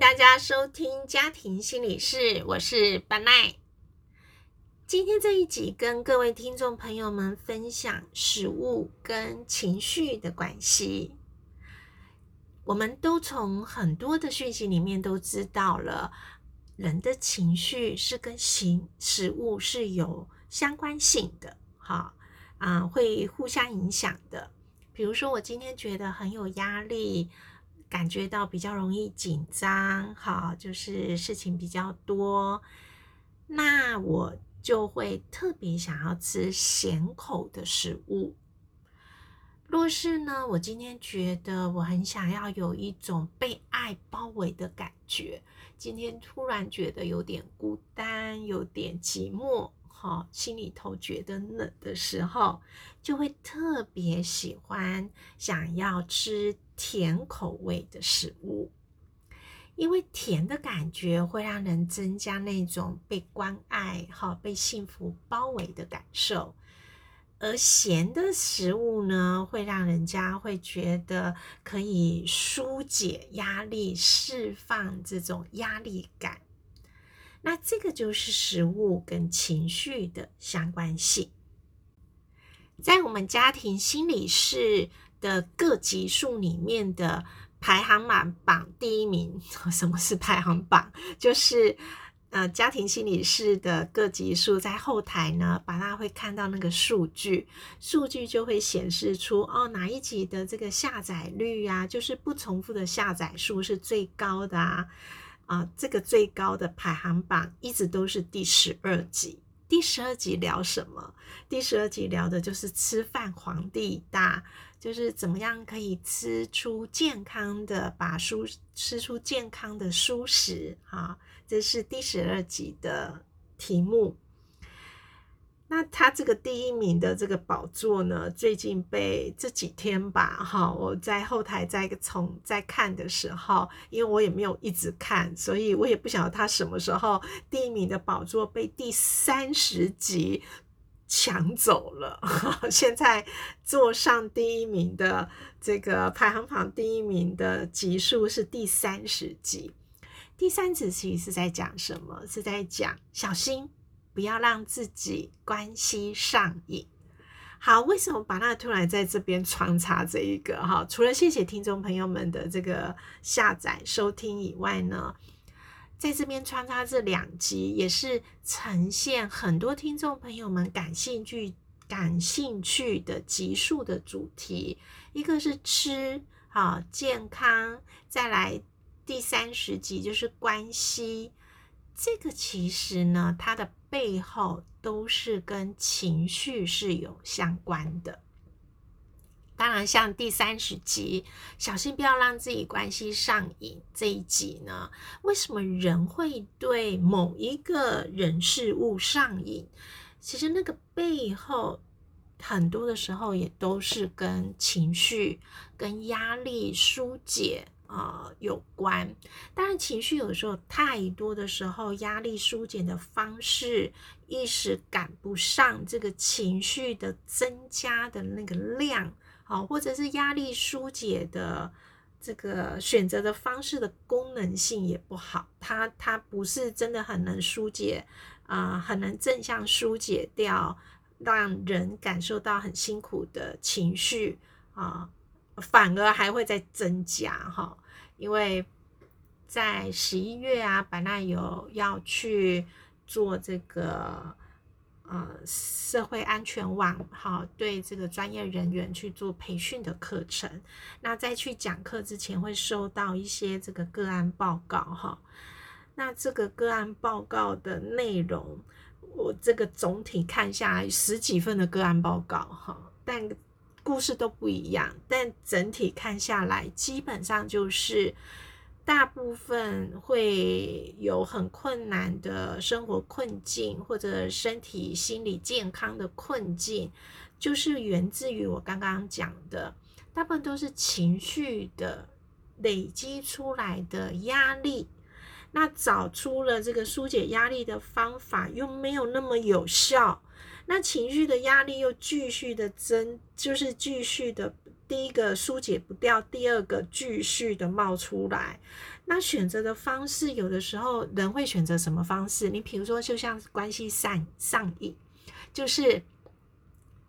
大家收听家庭心理室，我是班奈。今天这一集跟各位听众朋友们分享食物跟情绪的关系。我们都从很多的讯息里面都知道了，人的情绪是跟食食物是有相关性的，哈啊，会互相影响的。比如说，我今天觉得很有压力。感觉到比较容易紧张，哈，就是事情比较多，那我就会特别想要吃咸口的食物。若是呢，我今天觉得我很想要有一种被爱包围的感觉，今天突然觉得有点孤单，有点寂寞，哈，心里头觉得冷的时候，就会特别喜欢想要吃。甜口味的食物，因为甜的感觉会让人增加那种被关爱、哈被幸福包围的感受，而咸的食物呢，会让人家会觉得可以疏解压力、释放这种压力感。那这个就是食物跟情绪的相关性，在我们家庭心理是。的各级数里面的排行榜榜第一名，什么是排行榜？就是呃家庭心理师的各级数在后台呢，把它会看到那个数据，数据就会显示出哦哪一集的这个下载率呀，就是不重复的下载数是最高的啊啊，这个最高的排行榜一直都是第十二集。第十二集聊什么？第十二集聊的就是吃饭皇帝大。就是怎么样可以吃出健康的，把蔬吃出健康的蔬食啊，这是第十二集的题目。那他这个第一名的这个宝座呢，最近被这几天吧，哈，我在后台在从在看的时候，因为我也没有一直看，所以我也不晓得他什么时候第一名的宝座被第三十集。抢走了，现在坐上第一名的这个排行榜第一名的集数是第三十集。第三十集是在讲什么？是在讲小心不要让自己关系上瘾。好，为什么把那突然在这边穿插这一个哈？除了谢谢听众朋友们的这个下载收听以外呢？在这边穿插这两集，也是呈现很多听众朋友们感兴趣、感兴趣的集数的主题。一个是吃啊健康，再来第三十集就是关系。这个其实呢，它的背后都是跟情绪是有相关的。当然，像第三十集，小心不要让自己关系上瘾这一集呢？为什么人会对某一个人事物上瘾？其实那个背后很多的时候也都是跟情绪、跟压力疏解啊有关。当然，情绪有时候太多的时候，压力疏解的方式一时赶不上这个情绪的增加的那个量。好，或者是压力疏解的这个选择的方式的功能性也不好，它它不是真的很能疏解啊，很能正向疏解掉让人感受到很辛苦的情绪啊，反而还会再增加哈，因为在十一月啊，本来有要去做这个。呃，社会安全网哈，对这个专业人员去做培训的课程。那在去讲课之前，会收到一些这个个案报告哈。那这个个案报告的内容，我这个总体看下来十几份的个案报告哈，但故事都不一样。但整体看下来，基本上就是。大部分会有很困难的生活困境，或者身体、心理健康的困境，就是源自于我刚刚讲的，大部分都是情绪的累积出来的压力。那找出了这个疏解压力的方法，又没有那么有效，那情绪的压力又继续的增，就是继续的第一个疏解不掉，第二个继续的冒出来。那选择的方式，有的时候人会选择什么方式？你比如说，就像关系上上瘾，就是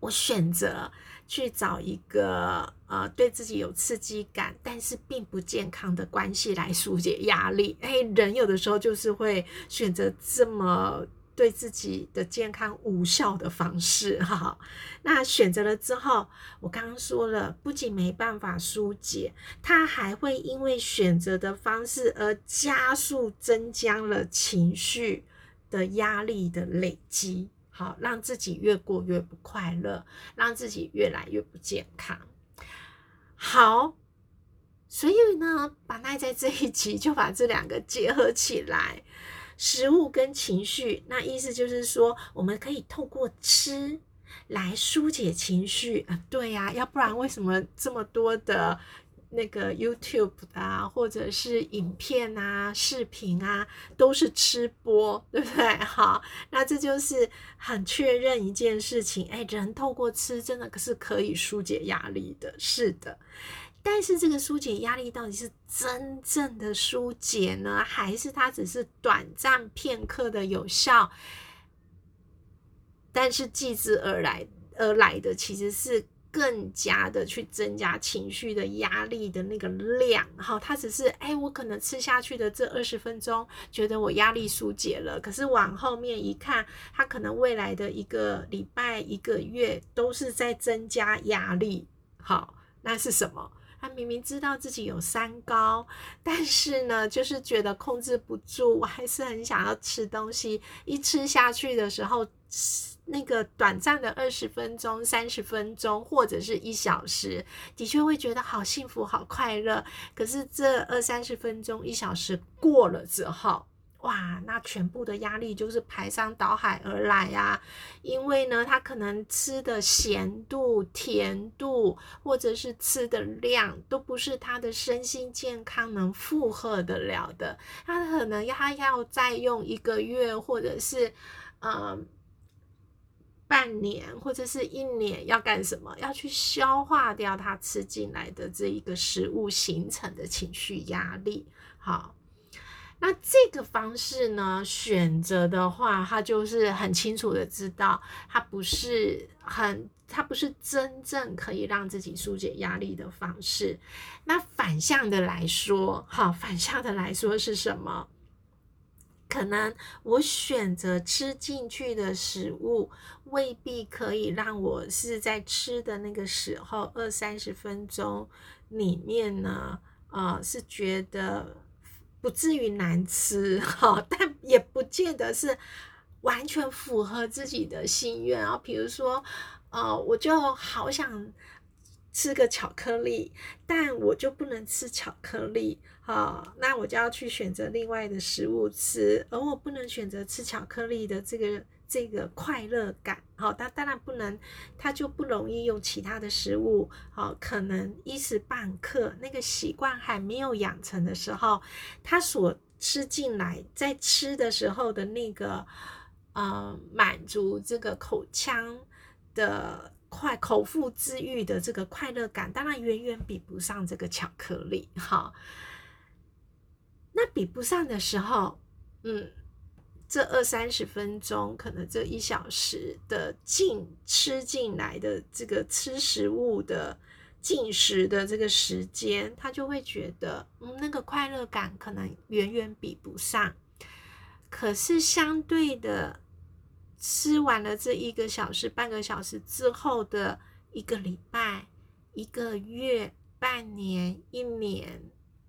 我选择去找一个呃对自己有刺激感，但是并不健康的关系来疏解压力。哎，人有的时候就是会选择这么。对自己的健康无效的方式，哈，那选择了之后，我刚刚说了，不仅没办法疏解，它还会因为选择的方式而加速增加了情绪的压力的累积，好，让自己越过越不快乐，让自己越来越不健康。好，所以呢，把奈在这一集就把这两个结合起来。食物跟情绪，那意思就是说，我们可以透过吃来疏解情绪啊。对呀，要不然为什么这么多的那个 YouTube 啊，或者是影片啊、视频啊，都是吃播，对不对？好，那这就是很确认一件事情，哎，人透过吃真的是可以疏解压力的，是的。但是这个疏解压力到底是真正的疏解呢，还是它只是短暂片刻的有效？但是继之而来而来的其实是更加的去增加情绪的压力的那个量。哈，它只是哎，我可能吃下去的这二十分钟，觉得我压力疏解了。可是往后面一看，它可能未来的一个礼拜、一个月都是在增加压力。好，那是什么？他明明知道自己有三高，但是呢，就是觉得控制不住，我还是很想要吃东西。一吃下去的时候，那个短暂的二十分钟、三十分钟或者是一小时，的确会觉得好幸福、好快乐。可是这二三十分钟、一小时过了之后，哇，那全部的压力就是排山倒海而来呀！因为呢，他可能吃的咸度、甜度，或者是吃的量，都不是他的身心健康能负荷得了的。他可能他要再用一个月，或者是呃半年，或者是一年，要干什么？要去消化掉他吃进来的这一个食物形成的情绪压力。好。那这个方式呢，选择的话，他就是很清楚的知道，它不是很，它不是真正可以让自己疏解压力的方式。那反向的来说，哈，反向的来说是什么？可能我选择吃进去的食物，未必可以让我是在吃的那个时候二三十分钟里面呢，呃，是觉得。不至于难吃哈，但也不见得是完全符合自己的心愿啊。比如说，呃，我就好想吃个巧克力，但我就不能吃巧克力哈，那我就要去选择另外的食物吃，而我不能选择吃巧克力的这个。这个快乐感，好，它当然不能，它就不容易用其他的食物，好，可能一时半刻那个习惯还没有养成的时候，他所吃进来，在吃的时候的那个，呃，满足这个口腔的快口腹之欲的这个快乐感，当然远远比不上这个巧克力，哈。那比不上的时候，嗯。这二三十分钟，可能这一小时的进吃进来的这个吃食物的进食的这个时间，他就会觉得，嗯，那个快乐感可能远远比不上。可是相对的，吃完了这一个小时、半个小时之后的一个礼拜、一个月、半年、一年，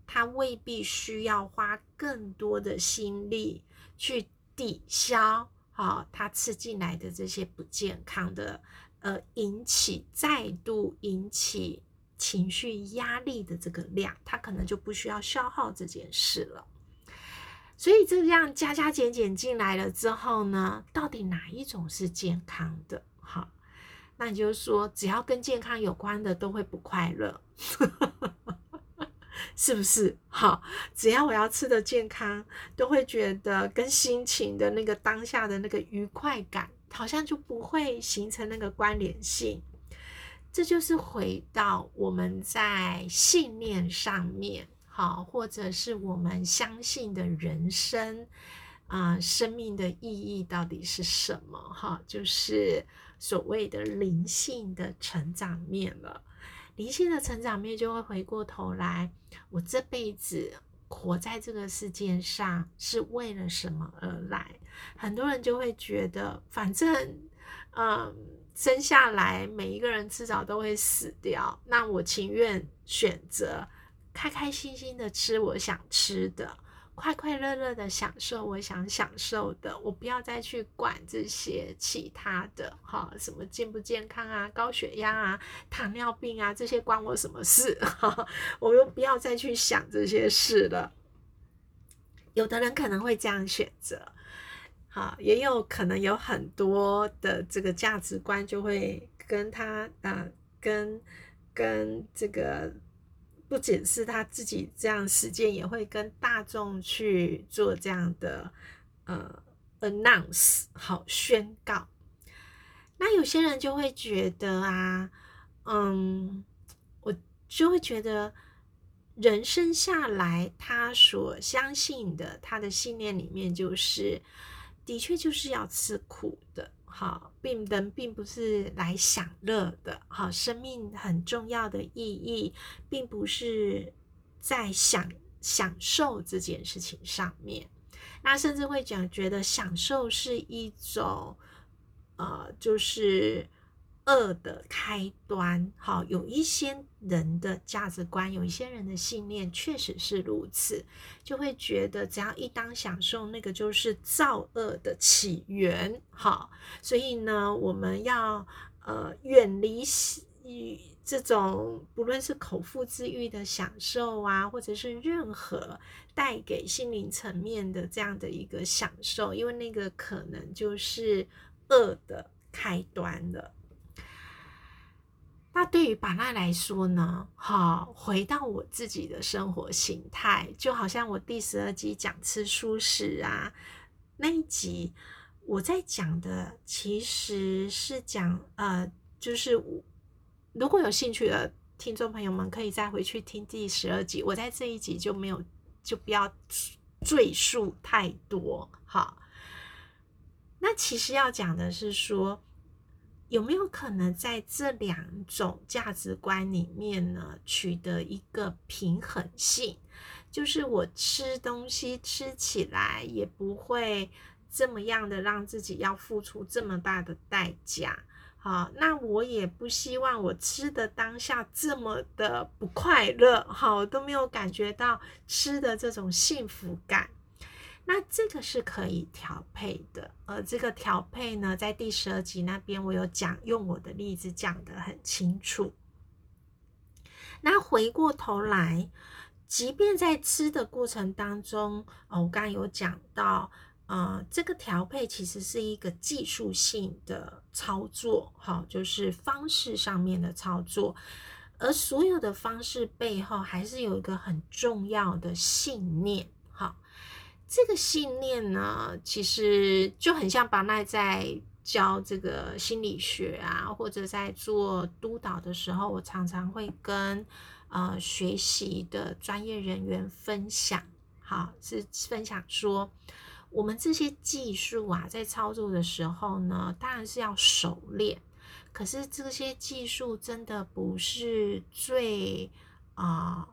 他未必需要花更多的心力去。抵消好，他吃进来的这些不健康的，呃，引起再度引起情绪压力的这个量，他可能就不需要消耗这件事了。所以这样加加减减进来了之后呢，到底哪一种是健康的？好，那你就说，只要跟健康有关的都会不快乐。是不是好？只要我要吃的健康，都会觉得跟心情的那个当下的那个愉快感，好像就不会形成那个关联性。这就是回到我们在信念上面，好，或者是我们相信的人生啊，生命的意义到底是什么？哈，就是所谓的灵性的成长面了。灵性的成长面就会回过头来，我这辈子活在这个世界上是为了什么而来？很多人就会觉得，反正，嗯。生下来，每一个人迟早都会死掉。那我情愿选择开开心心的吃我想吃的，快快乐乐的享受我想享受的。我不要再去管这些其他的，哈，什么健不健康啊，高血压啊，糖尿病啊，这些关我什么事？哈，我又不要再去想这些事了。有的人可能会这样选择。啊，也有可能有很多的这个价值观就会跟他啊，跟跟这个不仅是他自己这样实践，也会跟大众去做这样的呃 announce 好宣告。那有些人就会觉得啊，嗯，我就会觉得人生下来，他所相信的，他的信念里面就是。的确就是要吃苦的，好，并人并不是来享乐的，好，生命很重要的意义，并不是在享享受这件事情上面，那甚至会讲觉得享受是一种，呃，就是。恶的开端，好，有一些人的价值观，有一些人的信念，确实是如此，就会觉得只要一当享受，那个就是造恶的起源，好，所以呢，我们要呃远离与这种不论是口腹之欲的享受啊，或者是任何带给心灵层面的这样的一个享受，因为那个可能就是恶的开端了。那对于巴纳来说呢？好，回到我自己的生活形态，就好像我第十二集讲吃素食啊那一集，我在讲的其实是讲呃，就是如果有兴趣的听众朋友们，可以再回去听第十二集。我在这一集就没有，就不要赘述太多。哈，那其实要讲的是说。有没有可能在这两种价值观里面呢，取得一个平衡性？就是我吃东西吃起来也不会这么样的让自己要付出这么大的代价。好，那我也不希望我吃的当下这么的不快乐，好，我都没有感觉到吃的这种幸福感。那这个是可以调配的，而这个调配呢，在第十二集那边我有讲，用我的例子讲得很清楚。那回过头来，即便在吃的过程当中，哦，我刚刚有讲到，呃，这个调配其实是一个技术性的操作，哈，就是方式上面的操作，而所有的方式背后还是有一个很重要的信念。这个信念呢，其实就很像巴奈在教这个心理学啊，或者在做督导的时候，我常常会跟呃学习的专业人员分享，好，是分享说，我们这些技术啊，在操作的时候呢，当然是要熟练，可是这些技术真的不是最啊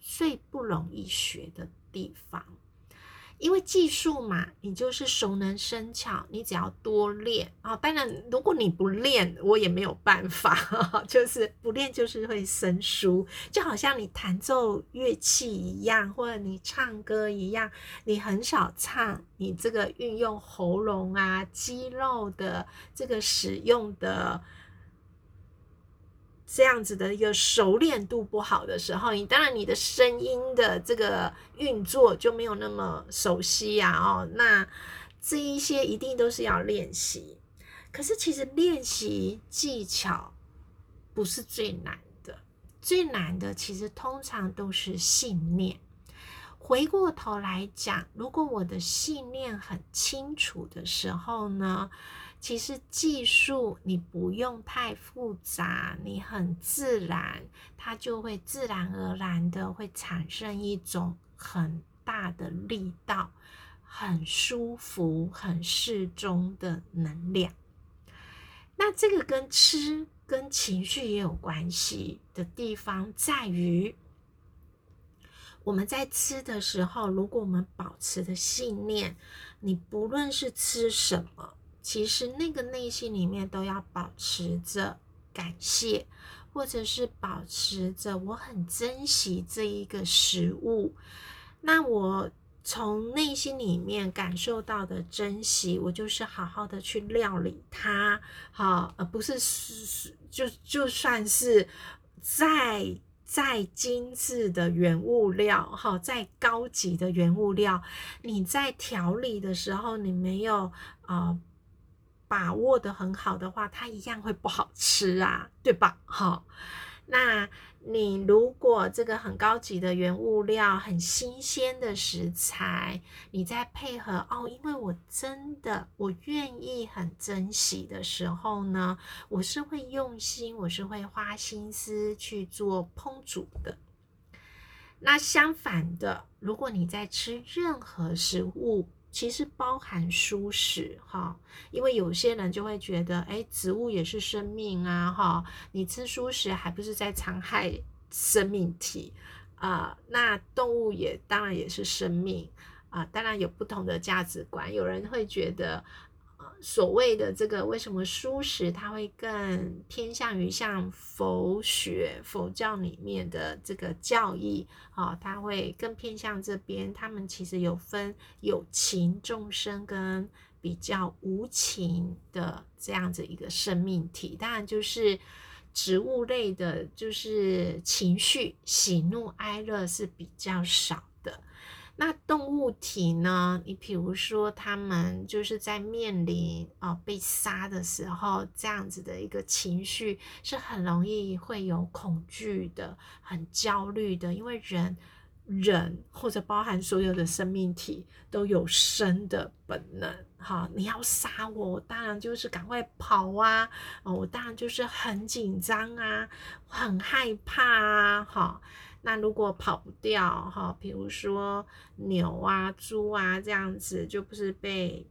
最不容易学的地方。因为技术嘛，你就是熟能生巧，你只要多练啊。当然，如果你不练，我也没有办法，就是不练就是会生疏。就好像你弹奏乐器一样，或者你唱歌一样，你很少唱，你这个运用喉咙啊、肌肉的这个使用的。这样子的一个熟练度不好的时候，你当然你的声音的这个运作就没有那么熟悉呀。哦，那这一些一定都是要练习。可是其实练习技巧不是最难的，最难的其实通常都是信念。回过头来讲，如果我的信念很清楚的时候呢，其实技术你不用太复杂，你很自然，它就会自然而然的会产生一种很大的力道，很舒服、很适中的能量。那这个跟吃跟情绪也有关系的地方在于，我们在吃的时候，如果我们保持的信念，你不论是吃什么，其实那个内心里面都要保持着感谢，或者是保持着我很珍惜这一个食物。那我。从内心里面感受到的珍惜，我就是好好的去料理它，好，而不是是就就算是再再精致的原物料，哈，再高级的原物料，你在调理的时候，你没有啊把握的很好的话，它一样会不好吃啊，对吧？好，那。你如果这个很高级的原物料、很新鲜的食材，你再配合哦，因为我真的我愿意很珍惜的时候呢，我是会用心，我是会花心思去做烹煮的。那相反的，如果你在吃任何食物，其实包含蔬食哈，因为有些人就会觉得，哎，植物也是生命啊哈，你吃蔬食还不是在残害生命体啊？那动物也当然也是生命啊，当然有不同的价值观，有人会觉得。所谓的这个为什么素食它会更偏向于像佛学佛教里面的这个教义啊？它会更偏向这边。他们其实有分有情众生跟比较无情的这样子一个生命体。当然就是植物类的，就是情绪喜怒哀乐是比较少的。那动物体呢？你比如说，他们就是在面临啊被杀的时候，这样子的一个情绪是很容易会有恐惧的，很焦虑的。因为人人或者包含所有的生命体都有生的本能，哈，你要杀我，我当然就是赶快跑啊，哦，我当然就是很紧张啊，很害怕啊，哈。那如果跑不掉哈，比如说牛啊、猪啊这样子，就不是被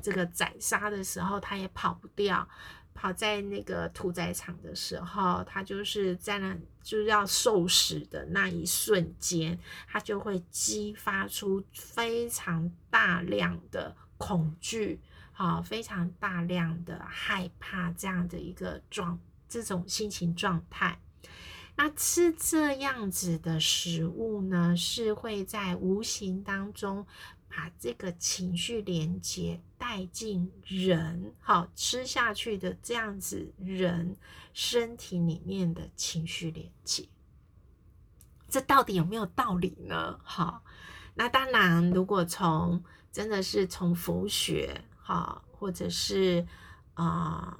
这个宰杀的时候，它也跑不掉。跑在那个屠宰场的时候，它就是在那就是要受死的那一瞬间，它就会激发出非常大量的恐惧，好，非常大量的害怕这样的一个状这种心情状态。那吃这样子的食物呢，是会在无形当中把这个情绪连接带进人，好吃下去的这样子人身体里面的情绪连接，这到底有没有道理呢？好，那当然，如果从真的是从佛学，哈，或者是啊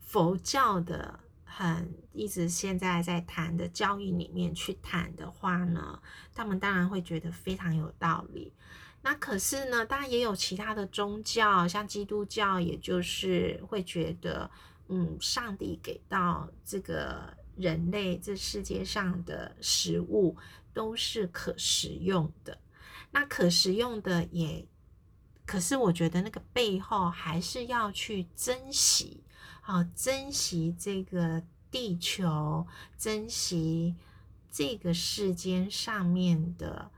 佛教的。很一直现在在谈的教育里面去谈的话呢，他们当然会觉得非常有道理。那可是呢，当然也有其他的宗教，像基督教，也就是会觉得，嗯，上帝给到这个人类这世界上的食物都是可食用的。那可食用的也，可是我觉得那个背后还是要去珍惜。好，珍惜这个地球，珍惜这个世间上面的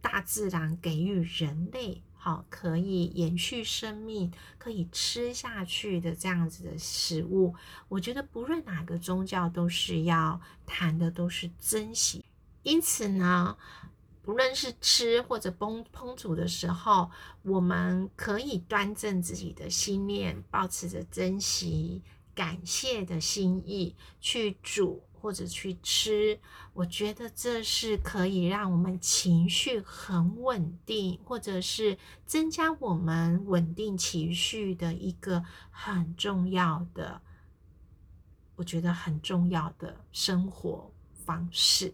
大自然给予人类好可以延续生命、可以吃下去的这样子的食物。我觉得不论哪个宗教都是要谈的都是珍惜。因此呢。不论是吃或者烹烹煮的时候，我们可以端正自己的心念，保持着珍惜、感谢的心意去煮或者去吃。我觉得这是可以让我们情绪很稳定，或者是增加我们稳定情绪的一个很重要的，我觉得很重要的生活方式。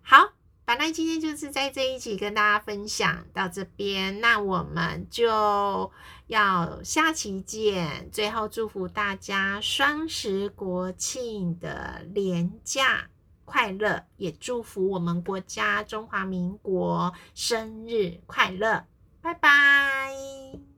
好。本来今天就是在这一集跟大家分享到这边，那我们就要下期见。最后祝福大家双十国庆的连假快乐，也祝福我们国家中华民国生日快乐，拜拜。